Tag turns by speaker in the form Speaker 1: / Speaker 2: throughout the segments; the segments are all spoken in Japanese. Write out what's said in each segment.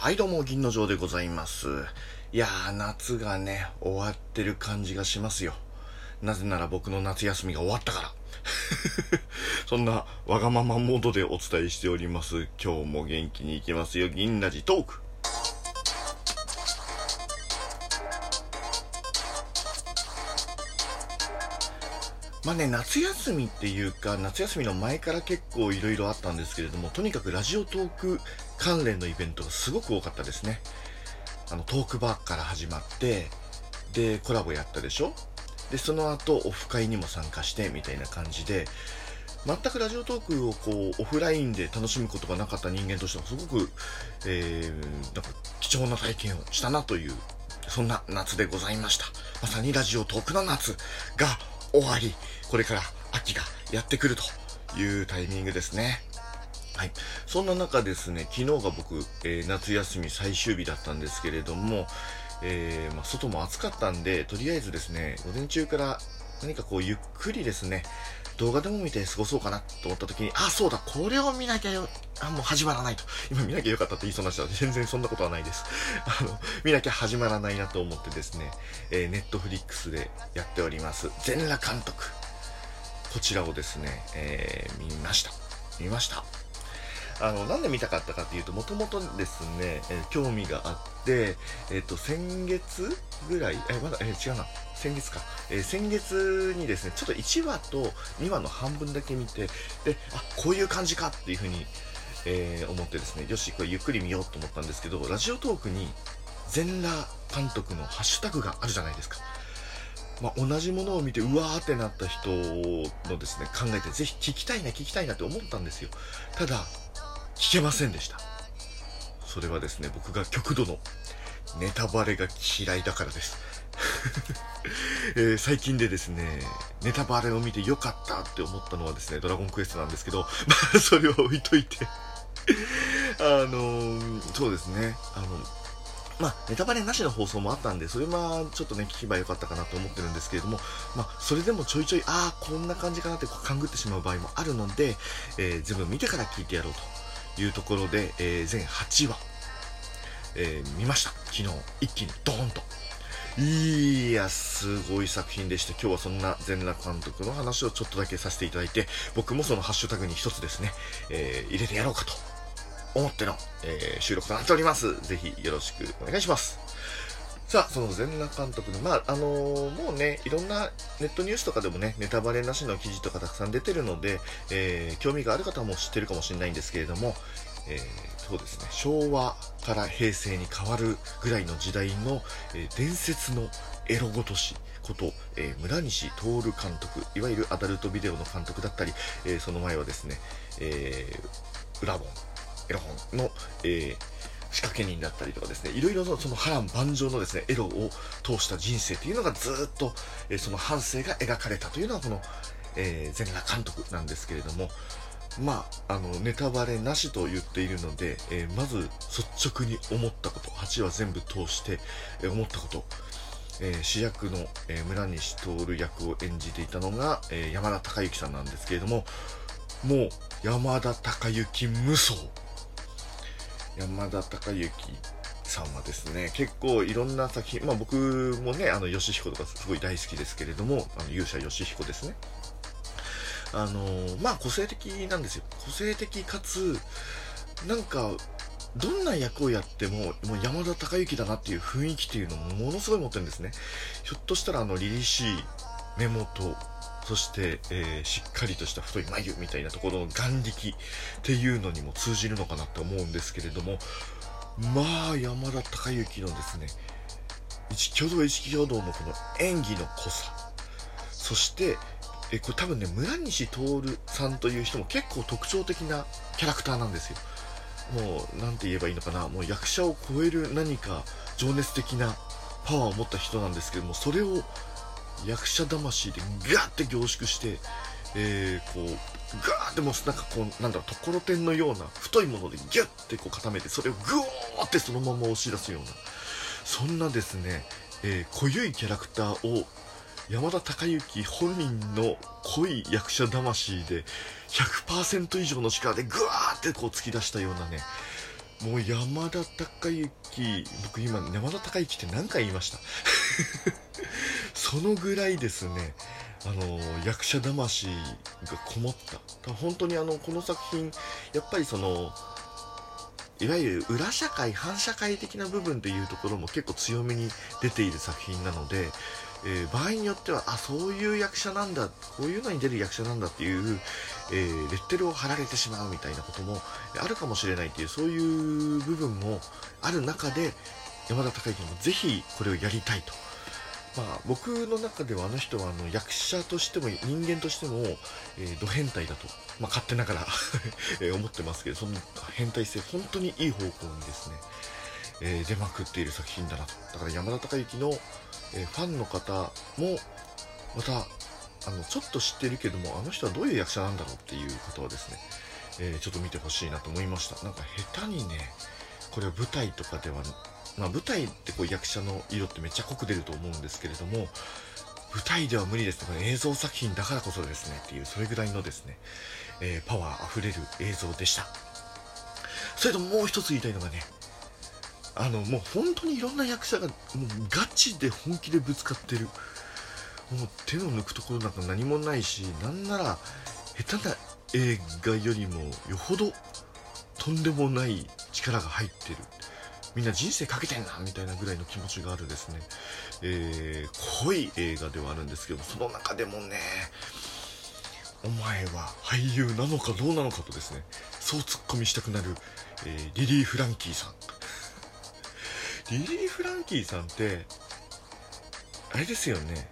Speaker 1: はいどうも銀の城でございます。いやー夏がね終わってる感じがしますよ。なぜなら僕の夏休みが終わったから。そんなわがままモードでお伝えしております。今日も元気にいきますよ。銀ラジトーク。まあね、夏休みっていうか、夏休みの前から結構いろいろあったんですけれども、とにかくラジオトーク関連のイベントがすごく多かったですね。あの、トークバーから始まって、で、コラボやったでしょ？で、その後、オフ会にも参加して、みたいな感じで、全くラジオトークをこう、オフラインで楽しむことがなかった人間としては、すごく、えー、なんか貴重な体験をしたなという、そんな夏でございました。まさにラジオトークの夏が終わり、これから秋がやってくるというタイミングですね。はい。そんな中ですね、昨日が僕、えー、夏休み最終日だったんですけれども、えー、まあ、外も暑かったんで、とりあえずですね、午前中から何かこうゆっくりですね、動画でも見て過ごそうかなと思った時に、あ、そうだ、これを見なきゃよ、あ、もう始まらないと。今見なきゃよかったって言いそうな人は全然そんなことはないです。あの、見なきゃ始まらないなと思ってですね、え、ネットフリックスでやっております、全裸監督。こちらをですね、えー、見ました。見ました。あの、なんで見たかったかっていうと、もともとですね、えー、興味があって、えっ、ー、と、先月ぐらい、え、まだ、えー、違うな。先月か。えー、先月にですね、ちょっと1話と2話の半分だけ見て、で、あ、こういう感じかっていうふうに、え、思ってですね、よし、これゆっくり見ようと思ったんですけど、ラジオトークに全裸監督のハッシュタグがあるじゃないですか。まあ、同じものを見てうわーってなった人のですね考えてぜひ聞きたいな聞きたいなって思ったんですよただ聞けませんでした。それはですね僕が極度のネタバレが嫌いだからです。えー、最近でですね、ネタバレを見てよかったって思ったのはですね、ドラゴンクエストなんですけど、まあ、それは置いといて。あのー、そうですね、あの、まあ、ネタバレなしの放送もあったんで、それはちょっとね、聞けばよかったかなと思ってるんですけれども、まあ、それでもちょいちょい、ああ、こんな感じかなって勘ぐってしまう場合もあるので、えー、全部見てから聞いてやろうというところで、えー、全8話、えー、見ました。昨日、一気にドーンと。いや、すごい作品でした、今日はそんな全裸監督の話をちょっとだけさせていただいて、僕もそのハッシュタグに一つですね、えー、入れてやろうかと思っての、え、収録となっております。ぜひよろしくお願いします。さあ、その全裸監督の、まあ、あのー、もうね、いろんなネットニュースとかでもね、ネタバレなしの記事とかたくさん出てるので、えー、興味がある方も知ってるかもしれないんですけれども、えー、そうですね、昭和から平成に変わるぐらいの時代の、え伝説のエロごとしこと、え村西徹監督、いわゆるアダルトビデオの監督だったり、えその前はですね、えー、裏本、エロ本の、えー、仕掛け人だったりとかですね、いろいろなその波乱万丈のですね、エロを通した人生というのがずっと、えー、その半生が描かれたというのはこの、えー、全裸監督なんですけれども、まあ、あの、ネタバレなしと言っているので、えー、まず率直に思ったこと、8話全部通して、え、思ったこと、えー、主役の、え村西徹役を演じていたのが、え山田孝之さんなんですけれども、もう山田孝之無双。山田孝之さんはですね、結構いろんな作品、まあ僕もね、あの、吉彦とかすごい大好きですけれども、あの、勇者吉彦ですね。あの、まあ個性的なんですよ。個性的かつ、なんか、どんな役をやっても、もう山田孝之だなっていう雰囲気っていうのもものすごい持ってるんですね。ひょっとしたらあの、凛々しい目元、そして、えー、しっかりとした太い眉みたいなところの眼力っていうのにも通じるのかなって思うんですけれども、まあ、山田孝之のですね、一挙動一挙動のこの演技の濃さ、そして、えこれ多分ね、村西徹さんという人も結構特徴的なキャラクターなんですよ。もう、なんて言えばいいのかな、もう役者を超える何か情熱的なパワーを持った人なんですけども、それを役者魂でガーって凝縮して、えー、こうガーってもうなんかこうなんだろうところてんのような太いものでギュッてこう固めてそれをグーってそのまま押し出すような。そんなですね、えー、濃ゆいキャラクターを山田孝之本人の濃い役者魂で100%以上の力でグワーってこう突き出したようなねもう山田孝之僕今山田孝之って何回言いました？そのぐらいですねあの役者魂がこもった本当にあのこの作品やっぱりそのいわゆる裏社会反社会的な部分っていうところも結構強めに出ている作品なので、えー、場合によってはあそういう役者なんだこういうのに出る役者なんだっていう、えー、レッテルを貼られてしまうみたいなこともあるかもしれないっていうそういう部分もある中で山田孝之もぜひこれをやりたいと。まあ、僕の中ではあの人はあの役者としても人間としても、えー、ド変態だと、まあ、勝手ながら え思ってますけどその変態性本当にいい方向にですね、えー、出まくっている作品だなと。だから山田孝之の、えー、ファンの方もまたあのちょっと知ってるけどもあの人はどういう役者なんだろうっていう方はですね、えちょっと見てほしいなと思いました。なんか下手にねこれは舞台とかではまあ、舞台ってこう役者の色ってめっちゃ濃く出ると思うんですけれども舞台では無理ですとか映像作品だからこそですねっていうそれぐらいのですね、えー、パワーあふれる映像でした。それともう一つ言いたいのがねあのもう本当にいろんな役者がもうガチで本気でぶつかってる。もう手の抜くところなんか何もないしなんなら下手な映画よりもよほどとんでもない力が入ってる。みんな人生かけてんなみたいなぐらいの気持ちがあるですね、えー、濃い映画ではあるんですけどその中でもねお前は俳優なのかどうなのかとですねそうツッコミしたくなる、えー、リリー・フランキーさん。リリー・フランキーさんってあれですよね。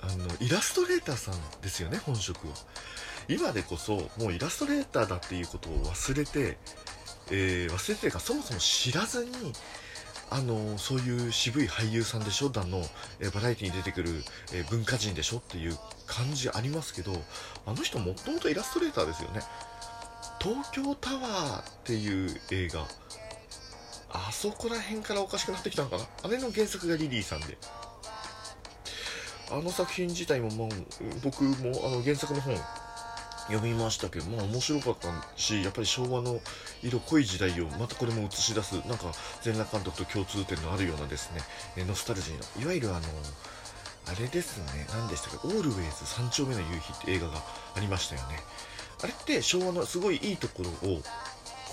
Speaker 1: あのイラストレーターさんですよね本職は。今でこそもうイラストレーターだっていうことを忘れてえー、忘れてるかそもそも知らずにあのそういう渋い俳優さんでしょ？だの、えー、バラエティに出てくる、えー、文化人でしょ？っていう感じありますけどあの人もともとイラストレーターですよね。東京タワーっていう映画。あそこら辺からおかしくなってきたのかな？あれの原作がリリーさんで。あの作品自体も、まあ、僕もあの原作の本読みましたけど、まあ面白かったし、やっぱり昭和の色濃い時代をまたこれも映し出す、なんか全裸監督と共通点のあるようなですね、ノスタルジーの、いわゆるあの、あれですね、何でしたか、オールウェイズ三丁目の夕日って映画がありましたよね。あれって昭和のすごいいいところを、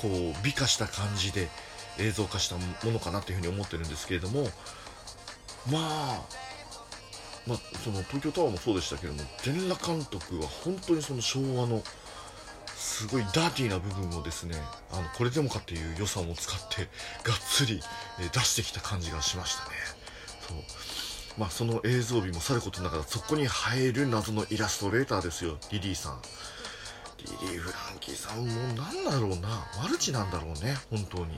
Speaker 1: こう、美化した感じで映像化したものかなというふうに思ってるんですけれども、まあ、まあ、その東京タワーもそうでしたけども全裸監督は本当にその昭和のすごいダーティーな部分をですねあのこれでもかっていう予算を使ってがっつり、出してきた感じがしましたね。そう。まあその映像美もさることながらそこに入る謎のイラストレーターですよリリーさん。リリー・フランキーさんも何だろうな。マルチなんだろうね本当に。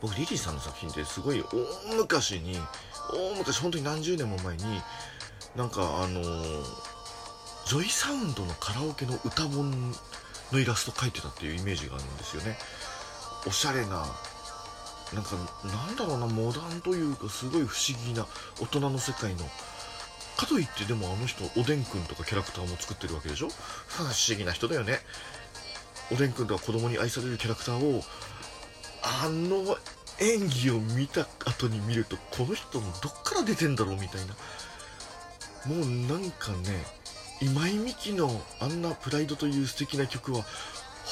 Speaker 1: 僕リリーさんの作品ってすごい大昔に大昔本当に何十年も前になんかあの、ジョイサウンドのカラオケの歌本のイラスト描いてたっていうイメージがあるんですよね。おしゃれななんかなんだろうなモダンというかすごい不思議な大人の世界のかといってでもあの人おでんくんとかキャラクターも作ってるわけでしょ？不思議な人だよね。おでんくんとか子供に愛されるキャラクターをあの演技を見た後に見るとこの人のどっから出てんだろうみたいな。もうなんかね今井美樹のあんな「プライド」という素敵な曲は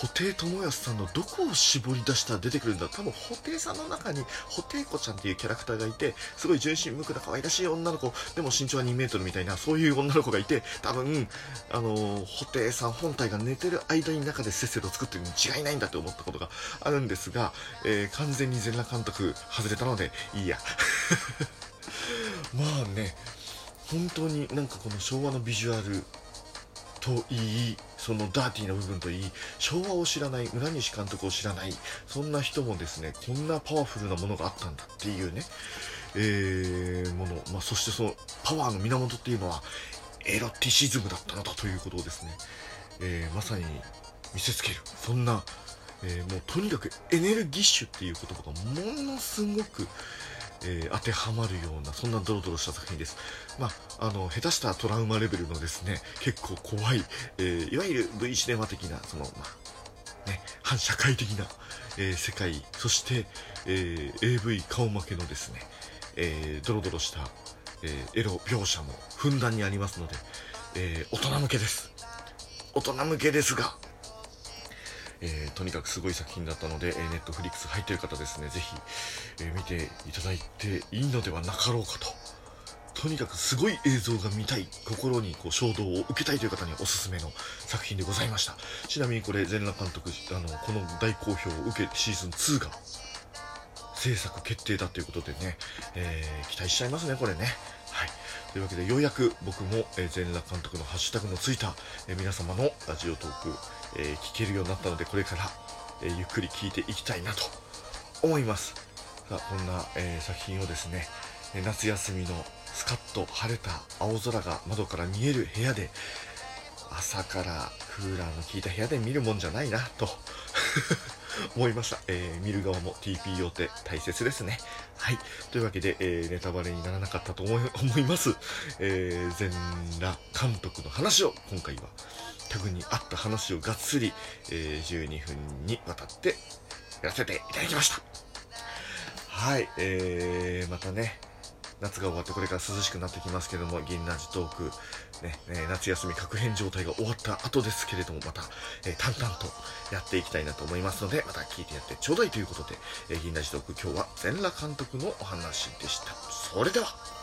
Speaker 1: 布袋寅泰さんのどこを絞り出したら出てくるんだ。多分布袋さんの中に布袋子ちゃんっていうキャラクターがいてすごい純真無垢な可愛らしい女の子。でも身長は2メートルみたいなそういう女の子がいて多分あの布袋さん本体が寝てる間に中でせっせと作ってるに違いないんだって思ったことがあるんですが、えー、完全に全裸監督外れたのでいいや。まあね本当になんかこの昭和のビジュアルといいそのダーティーな部分といい昭和を知らない村西監督を知らないそんな人もですねこんなパワフルなものがあったんだっていうね、えー、もの、まあ、そしてそのパワーの源っていうのはエロティシズムだったのだということをですね、えー、まさに見せつける。そんな、えー、もうとにかくエネルギッシュっていう言葉がものすごく、えー、当てはまるようなそんなドロドロした作品です。まあ、あの下手したトラウマレベルのですね結構怖い、えー、いわゆる V シネマ的なその、まあね、反社会的なえー世界そして、えー AV 顔負けのですね、えードロドロした、えーエロ描写もふんだんにありますので、えー大人向けです大人向けですがえーとにかくすごい作品だったので、えー、ネットフリックス入ってる方ですね、ぜひ、えー見ていただいていいのではなかろうかと。とにかくすごい映像が見たい、心にこう衝動を受けたいという方におすすめの作品でございました。ちなみにこれ、全裸監督、あの、この大好評を受け、シーズン2が制作決定だということでね、えー期待しちゃいますね、これね。はい。というわけで、ようやく僕も、え、全裸監督のハッシュタグのついた、皆様のラジオトーク、聞けるようになったので、これから、ゆっくり聞いていきたいなと思います。さあ、こんな、作品をですね、夏休みのスカッと晴れた青空が窓から見える部屋で、朝からクーラーの効いた部屋で見るもんじゃないなと思いました、えー見る側も TPO って大切ですね。はい。というわけで、えーネタバレにならなかったと思い 思います、えー、全裸監督の話を今回はタグに合った話をがっつり、えー12分にわたってやらせていただきました。はい、えー、またね夏が終わってこれから涼しくなってきますけども銀ラジトーク、ね。え夏休み確変状態が終わった後ですけれどもまた、え淡々とやっていきたいなと思いますのでまた聞いてやってちょうだいということで、え銀ラジトーク今日は全裸監督のお話でした。それでは。